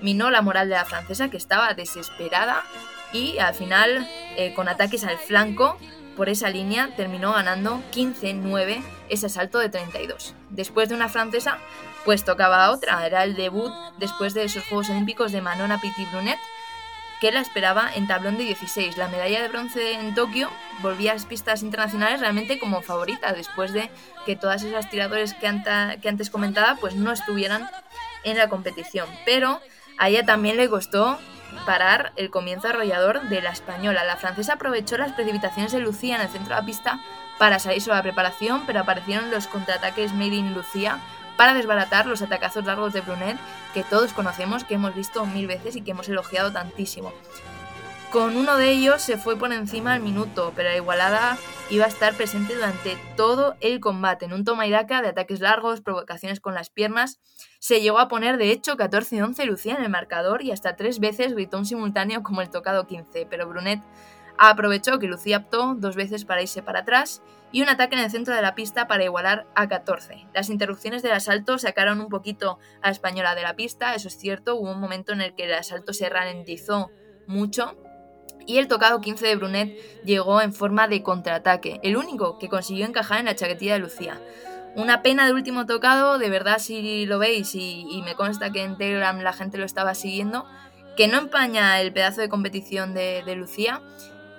Speaker 2: Minó la moral de la francesa, que estaba desesperada y al final, eh, con ataques al flanco, por esa línea terminó ganando 15-9 ese asalto de 32. Después de una francesa, pues tocaba otra, era el debut después de esos Juegos Olímpicos de Manona Petit Brunet, que la esperaba en tablón de 16. La medalla de bronce en Tokio volvía a las pistas internacionales realmente como favorita, después de que todas esas tiradores que, que antes comentaba pues no estuvieran en la competición. Pero a ella también le costó parar el comienzo arrollador de la española. La francesa aprovechó las precipitaciones de Lucía en el centro de la pista para salir sobre la preparación, pero aparecieron los contraataques made in Lucía para desbaratar los atacazos largos de Brunet que todos conocemos, que hemos visto mil veces y que hemos elogiado tantísimo. Con uno de ellos se fue por encima al minuto, pero la igualada iba a estar presente durante todo el combate. En un toma y daca de ataques largos, provocaciones con las piernas, se llegó a poner de hecho 14-11 Lucía en el marcador y hasta tres veces gritó un simultáneo como el tocado 15, pero Brunet aprovechó que Lucía optó dos veces para irse para atrás y un ataque en el centro de la pista para igualar a 14. Las interrupciones del asalto sacaron un poquito a la española de la pista, eso es cierto, hubo un momento en el que el asalto se ralentizó mucho y el tocado 15 de Brunet llegó en forma de contraataque, el único que consiguió encajar en la chaquetilla de Lucía. Una pena de último tocado, de verdad si lo veis y, me consta que en Telegram la gente lo estaba siguiendo, que no empaña el pedazo de competición de, Lucía.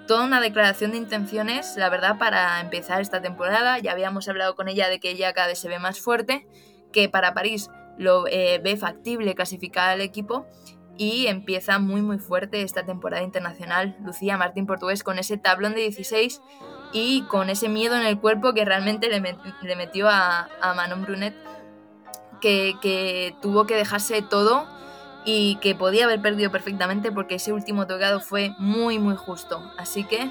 Speaker 2: Toda una declaración de intenciones, la verdad, para empezar esta temporada. Ya habíamos hablado con ella de que ella cada vez se ve más fuerte, que para París lo eh, ve factible clasificar al equipo y empieza muy muy fuerte esta temporada internacional Lucía Martín Portugués con ese tablón de 16 y con ese miedo en el cuerpo que realmente le, metió a, Manon Brunet que, tuvo que dejarse todo y que podía haber perdido perfectamente porque ese último tocado fue muy muy justo. Así que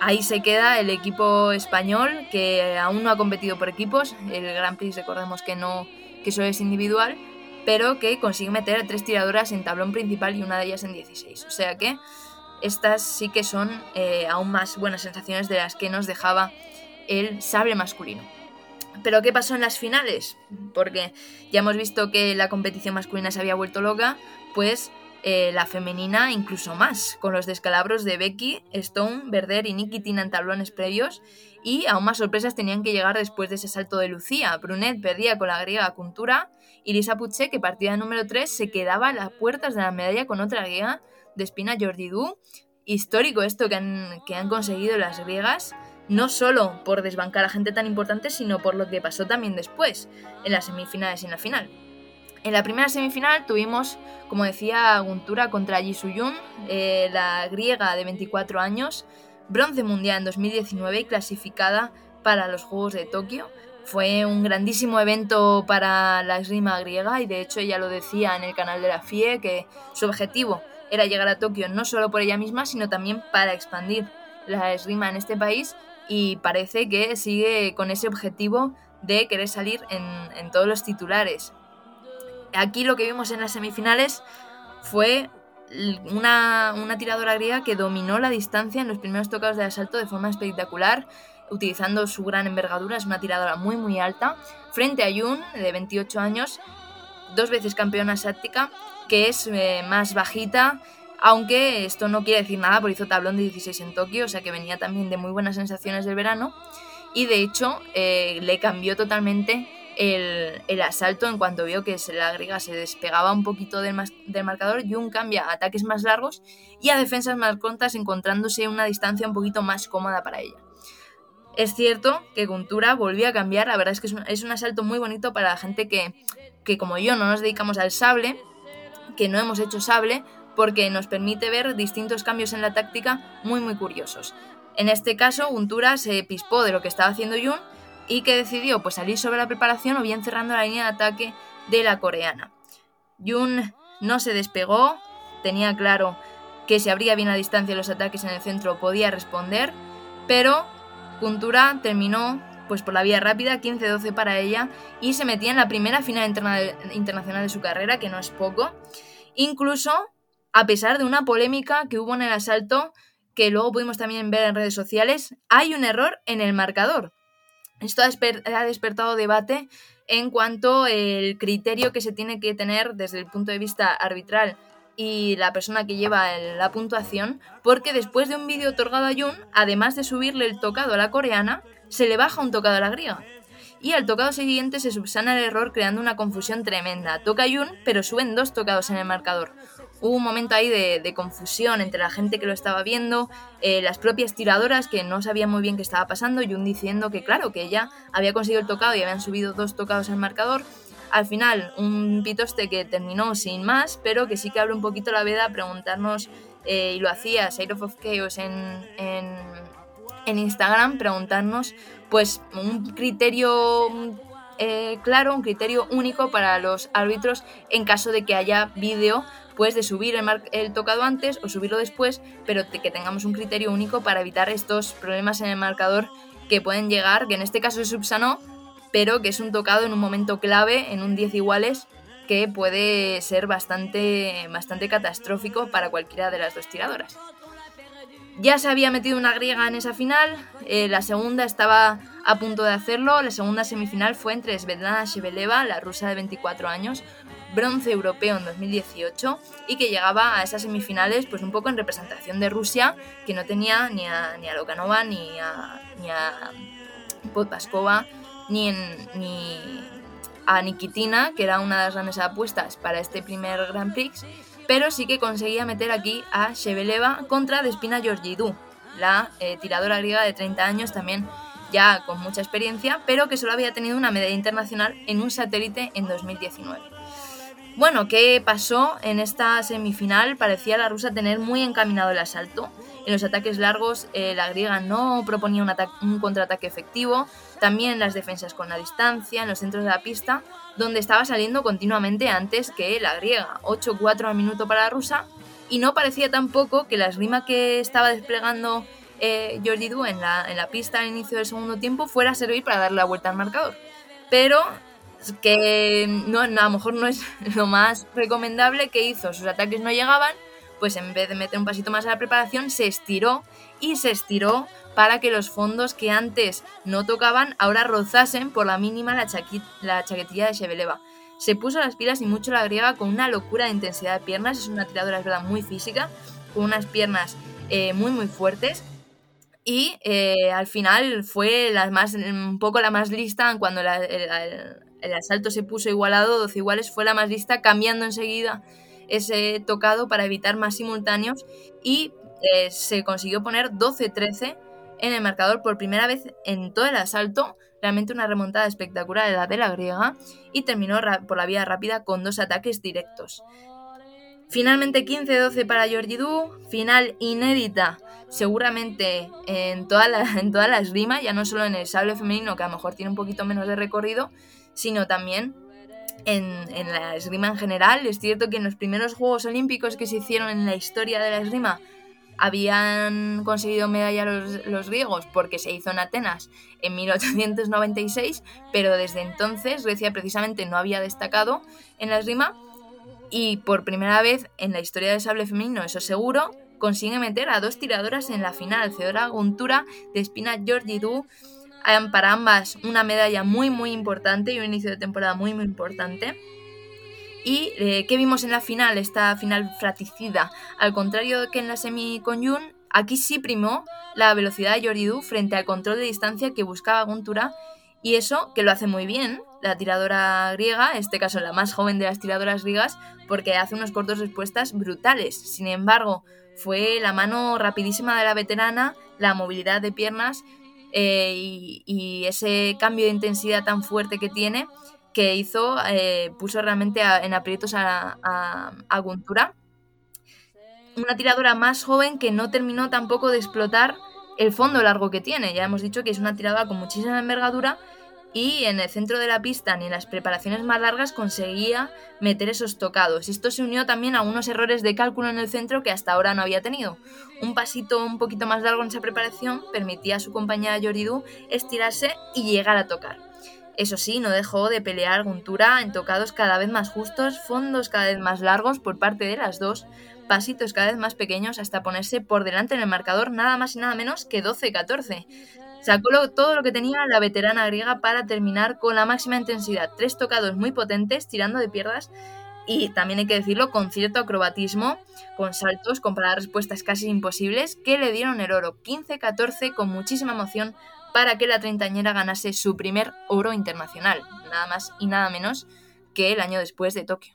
Speaker 2: ahí se queda el equipo español que aún no ha competido por equipos. El Grand Prix recordemos que no que solo es individual pero que consigue meter tres tiradoras en tablón principal y una de ellas en 16. O sea que estas sí que son eh, aún más buenas sensaciones de las que nos dejaba el sable masculino. Pero ¿qué pasó en las finales? Porque ya hemos visto que la competición masculina se había vuelto loca, pues eh, la femenina incluso más, con los descalabros de Becky, Stone, Verder y Nikitina en tablones previos, y aún más sorpresas tenían que llegar después de ese salto de Lucía. Brunet perdía con la griega Cultura y Lisa Puche, que partida número 3, se quedaba a las puertas de la medalla con otra griega de Espina Jordidú. Histórico esto que han, que han conseguido las griegas, no solo por desbancar a gente tan importante, sino por lo que pasó también después, en las semifinales y en la final. En la primera semifinal tuvimos, como decía, Guntura contra Ji Suyun, eh, la griega de 24 años, bronce mundial en 2019 y clasificada para los Juegos de Tokio. Fue un grandísimo evento para la esgrima griega y de hecho ella lo decía en el canal de la FIE que su objetivo era llegar a Tokio no solo por ella misma, sino también para expandir la esgrima en este país y parece que sigue con ese objetivo de querer salir en, todos los titulares. Aquí lo que vimos en las semifinales fue una, una, tiradora griega que dominó la distancia en los primeros tocados de asalto de forma espectacular utilizando su gran envergadura, es una tiradora muy muy alta, frente a Yun, de 28 años, dos veces campeona asiática, que es eh, más bajita, aunque esto no quiere decir nada, porque hizo tablón de 16 en Tokio, o sea que venía también de muy buenas sensaciones del verano, y de hecho eh, le cambió totalmente el, asalto en cuanto vio que la griega se despegaba un poquito del, marcador, Yun cambia a ataques más largos y a defensas más cortas, encontrándose una distancia un poquito más cómoda para ella. Es cierto que Guntura volvió a cambiar, la verdad es que es un, asalto muy bonito para la gente que, que, como yo, no nos dedicamos al sable, que no hemos hecho sable, porque nos permite ver distintos cambios en la táctica muy, muy curiosos. En este caso, Guntura se pispó de lo que estaba haciendo Yun y que decidió pues, salir sobre la preparación o bien cerrando la línea de ataque de la coreana. Yun no se despegó, tenía claro que si abría bien la distancia los ataques en el centro podía responder, pero Puntura terminó pues por la vía rápida, 15-12 para ella, y se metía en la primera final internacional de su carrera, que no es poco. Incluso, a pesar de una polémica que hubo en el asalto, que luego pudimos también ver en redes sociales, hay un error en el marcador. Esto ha despertado debate en cuanto al criterio que se tiene que tener desde el punto de vista arbitral y la persona que lleva la puntuación, porque después de un vídeo otorgado a Jun, además de subirle el tocado a la coreana, se le baja un tocado a la griega. Y al tocado siguiente se subsana el error creando una confusión tremenda. Toca Jun, pero suben dos tocados en el marcador. Hubo un momento ahí de, confusión entre la gente que lo estaba viendo, eh, las propias tiradoras que no sabían muy bien qué estaba pasando, Jun diciendo que claro, que ella había conseguido el tocado y habían subido dos tocados al marcador, al final, un pitoste que terminó sin más, pero que sí que abre un poquito la veda preguntarnos, eh, y lo hacía Side of Chaos en, en, Instagram, preguntarnos pues un criterio eh, claro, un criterio único para los árbitros en caso de que haya vídeo pues de subir el, el, tocado antes o subirlo después, pero que tengamos un criterio único para evitar estos problemas en el marcador que pueden llegar, que en este caso se subsanó, pero que es un tocado en un momento clave, en un 10 iguales, que puede ser bastante, bastante catastrófico para cualquiera de las dos tiradoras. Ya se había metido una griega en esa final, eh, la segunda estaba a punto de hacerlo, la segunda semifinal fue entre Svetlana Shebeleva, la rusa de 24 años, bronce europeo en 2018 y que llegaba a esas semifinales pues un poco en representación de Rusia, que no tenía ni a, ni a Lokanova ni a, ni a Podpaskova ni, en, ni a Nikitina, que era una de las grandes apuestas para este primer Grand Prix, pero sí que conseguía meter aquí a Shebeleva contra Despina Georgidou, la eh, tiradora griega de 30 años también ya con mucha experiencia, pero que solo había tenido una medalla internacional en un satélite en 2019. Bueno, ¿qué pasó en esta semifinal? Parecía la rusa tener muy encaminado el asalto. En los ataques largos eh, la griega no proponía un, un, contraataque efectivo, también las defensas con la distancia, en los centros de la pista, donde estaba saliendo continuamente antes que la griega, 8-4 al minuto para la rusa, y no parecía tampoco que la esgrima que estaba desplegando eh, Jordi Du en la, en la pista al inicio del segundo tiempo fuera a servir para darle la vuelta al marcador. Pero que no, a lo mejor no es *laughs* lo más recomendable que hizo, sus ataques no llegaban, pues en vez de meter un pasito más a la preparación, se estiró y se estiró para que los fondos que antes no tocaban ahora rozasen por la mínima la, la chaquetilla de Shebeleva. Se puso las pilas y mucho la griega con una locura de intensidad de piernas, es una tiradora es verdad muy física, con unas piernas eh, muy muy fuertes. Y eh, al final fue la más, un poco la más lista cuando el asalto se puso igualado, 12 iguales, fue la más lista, cambiando enseguida ese tocado para evitar más simultáneos. Y eh, se consiguió poner 12-13 en el marcador por primera vez en todo el asalto. Realmente una remontada espectacular de la de la griega y terminó por la vía rápida con dos ataques directos. Finalmente 15-12 para Du, final inédita seguramente en toda, la, *laughs* en esgrima, ya no solo en el sable femenino que a lo mejor tiene un poquito menos de recorrido, sino también en, en, la esgrima en general. Es cierto que en los primeros Juegos Olímpicos que se hicieron en la historia de la esgrima habían conseguido medalla los, los griegos porque se hizo en Atenas en 1896, pero desde entonces Grecia precisamente no había destacado en la esgrima y por primera vez en la historia del sable femenino, eso seguro, consigue meter a dos tiradoras en la final, Cedora Guntura de Espina Georgidou para ambas una medalla muy muy importante y un inicio de temporada muy muy importante. ¿Y eh, qué vimos en la final? Esta final fraticida. Al contrario que en la semi con Jun, aquí sí primó la velocidad de Yoridu frente al control de distancia que buscaba Guntura y eso que lo hace muy bien la tiradora griega, en este caso la más joven de las tiradoras griegas, porque hace unos cortos respuestas brutales. Sin embargo, fue la mano rapidísima de la veterana, la movilidad de piernas eh, y, ese cambio de intensidad tan fuerte que tiene que hizo, eh, puso realmente en aprietos a, a, Guntura. Una tiradora más joven que no terminó tampoco de explotar el fondo largo que tiene. Ya hemos dicho que es una tiradora con muchísima envergadura y en el centro de la pista ni en las preparaciones más largas conseguía meter esos tocados. Esto se unió también a unos errores de cálculo en el centro que hasta ahora no había tenido. Un pasito un poquito más largo en esa preparación permitía a su compañera Yoridú estirarse y llegar a tocar. Eso sí, no dejó de pelear Guntura en tocados cada vez más justos, fondos cada vez más largos por parte de las dos, pasitos cada vez más pequeños hasta ponerse por delante en el marcador nada más y nada menos que 12-14. Sacó todo lo que tenía la veterana griega para terminar con la máxima intensidad. Tres tocados muy potentes, tirando de piernas y también hay que decirlo con cierto acrobatismo, con saltos, con paradas respuestas casi imposibles, que le dieron el oro 15-14 con muchísima emoción para que la treintañera ganase su primer oro internacional, nada más y nada menos que el año después de Tokio.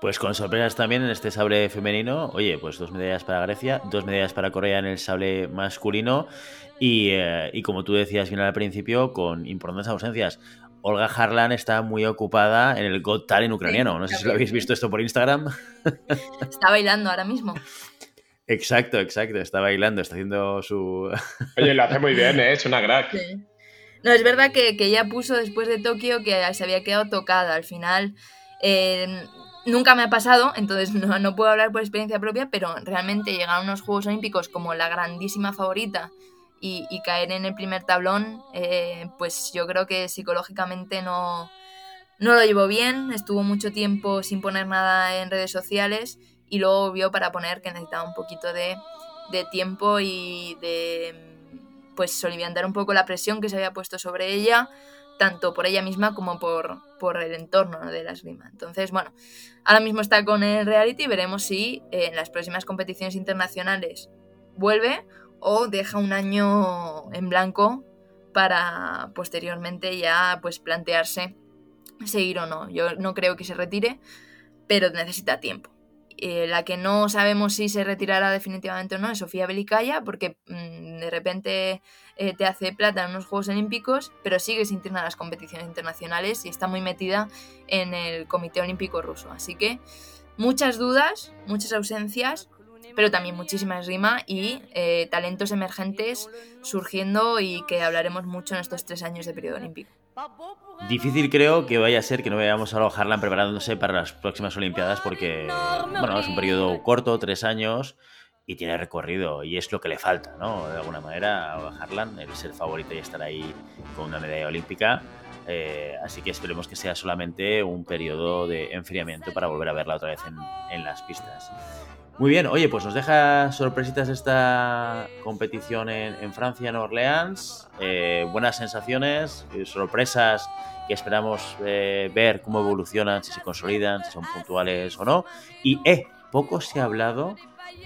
Speaker 1: Pues con sorpresas también en este sable femenino. Oye, pues dos medallas para Grecia, dos medallas para Corea en el sable masculino y, eh, y como tú decías bien al principio, con importantes ausencias. Olga Harlan está muy ocupada en el Got Talent ucraniano. No sé si lo habéis visto esto por Instagram. *laughs*
Speaker 2: Está bailando ahora mismo.
Speaker 1: Exacto, exacto. Está bailando, está haciendo su. *laughs*
Speaker 3: Oye, lo hace muy bien, ¿eh? es una crack.
Speaker 2: No, es verdad que, que, ella puso después de Tokio que se había quedado tocada. Al final, eh, nunca me ha pasado, entonces no, no, puedo hablar por experiencia propia, pero realmente llegar a unos Juegos Olímpicos como la grandísima favorita y, caer en el primer tablón, eh, pues yo creo que psicológicamente no, no lo llevó bien, estuvo mucho tiempo sin poner nada en redes sociales y luego vio para poner que necesitaba un poquito de, de tiempo y de pues soliviantar un poco la presión que se había puesto sobre ella tanto por ella misma como por, por el entorno de la esgrima. Entonces, bueno, ahora mismo está con el reality veremos si en las próximas competiciones internacionales vuelve o deja un año en blanco para posteriormente ya pues plantearse seguir o no. Yo no creo que se retire, pero necesita tiempo. Eh, la que no sabemos si se retirará definitivamente o no es Sofía Belicaya, porque mm, de repente eh, te hace plata en unos Juegos Olímpicos, pero sigue sin a las competiciones internacionales y está muy metida en el Comité Olímpico Ruso. Así que muchas dudas, muchas ausencias, pero también muchísima esgrima y eh, talentos emergentes surgiendo y que hablaremos mucho en estos tres años de periodo olímpico.
Speaker 1: Difícil creo que vaya a ser que no veamos a Harlan preparándose para las próximas Olimpiadas porque, bueno, es un periodo corto, tres años, y tiene recorrido, y es lo que le falta, ¿no? De alguna manera a Harlan, el ser favorito y estar ahí con una medalla olímpica. Eh, así que esperemos que sea solamente un periodo de enfriamiento para volver a verla otra vez en, en las pistas. Muy bien, oye, pues nos deja sorpresitas esta competición en, Francia, en Orleans. Eh, buenas sensaciones, eh, sorpresas que esperamos eh, ver cómo evolucionan, si se consolidan, si son puntuales o no. Y, eh, poco se ha hablado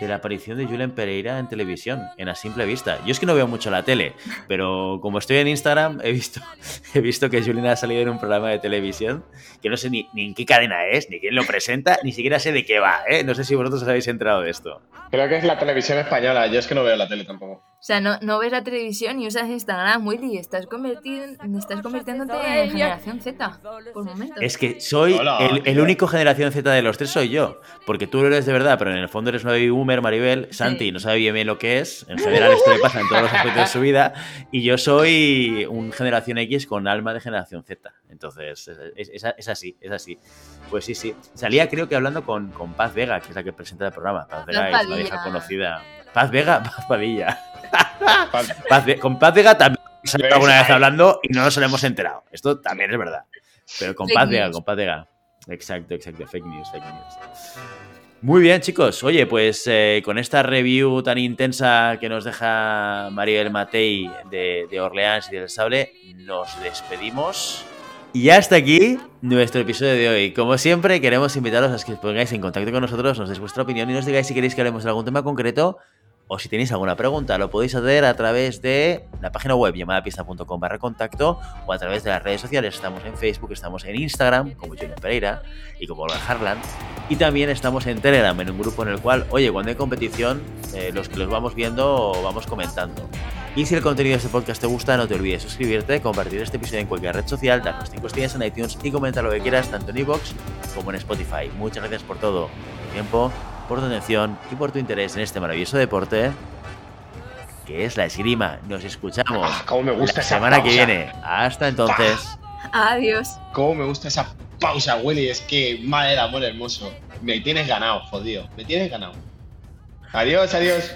Speaker 1: de la aparición de Julen Pereira en televisión, en a simple vista. Yo es que no veo mucho la tele, pero como estoy en Instagram, he visto, *laughs* he visto que Julen ha salido en un programa de televisión que no sé ni, ni en qué cadena es, ni quién lo presenta, ni siquiera sé de qué va. ¿eh? No sé si vosotros os habéis enterado de esto.
Speaker 3: Creo que es la televisión española, yo es que no veo la tele tampoco.
Speaker 2: O sea, no, no ves la televisión y usas Instagram, Willy. Estás, estás convirtiéndote en generación Z por momentos.
Speaker 1: Es que soy el, único generación Z de los tres, soy yo. Porque tú lo eres de verdad, pero en el fondo eres una baby boomer, Maribel. Santi no sabe bien, bien lo que es. En general, esto le pasa en todos los *laughs* aspectos de su vida. Y yo soy un generación X con alma de generación Z. Entonces, es, así, es así. Pues sí, sí. Salía, creo que hablando con, con Paz Vega, que es la que presenta el programa. Paz Vega es una vieja conocida. Paz Vega, *laughs* Paz Padilla *laughs* con Paz Vega también alguna vez hablando y no nos hemos enterado. Esto también es verdad. Pero con Paz Vega, con Paz Vega. Exacto, exacto. Fake news, fake news. Muy bien, chicos. Oye, pues eh, con esta review tan intensa que nos deja Mariel Matei de, Orleans y del Sable, nos despedimos. Y hasta aquí nuestro episodio de hoy. Como siempre, queremos invitaros a que os pongáis en contacto con nosotros, nos deis vuestra opinión y nos digáis si queréis que hablemos de algún tema concreto o si tenéis alguna pregunta, lo podéis hacer a través de la página web llamada pista.com barra contacto o a través de las redes sociales. Estamos en Facebook, estamos en Instagram, como Junior Pereira y como Olga Harlan. Y también estamos en Telegram, en un grupo en el cual, oye, cuando hay competición, eh, los que los vamos viendo vamos comentando. Y si el contenido de este podcast te gusta, no te olvides suscribirte, compartir este episodio en cualquier red social, darnos 5 estrellas en iTunes y comentar lo que quieras tanto en iVoox como en Spotify. Muchas gracias por todo. tiempo por tu atención y por tu interés en este maravilloso deporte que es la esgrima. Nos escuchamos
Speaker 3: ah, me gusta
Speaker 1: la semana que viene. Hasta entonces.
Speaker 2: Adiós.
Speaker 3: Cómo me gusta esa pausa, Willy. Es que madre del amor hermoso. Me tienes ganado, jodido. Me tienes ganado. Adiós, adiós.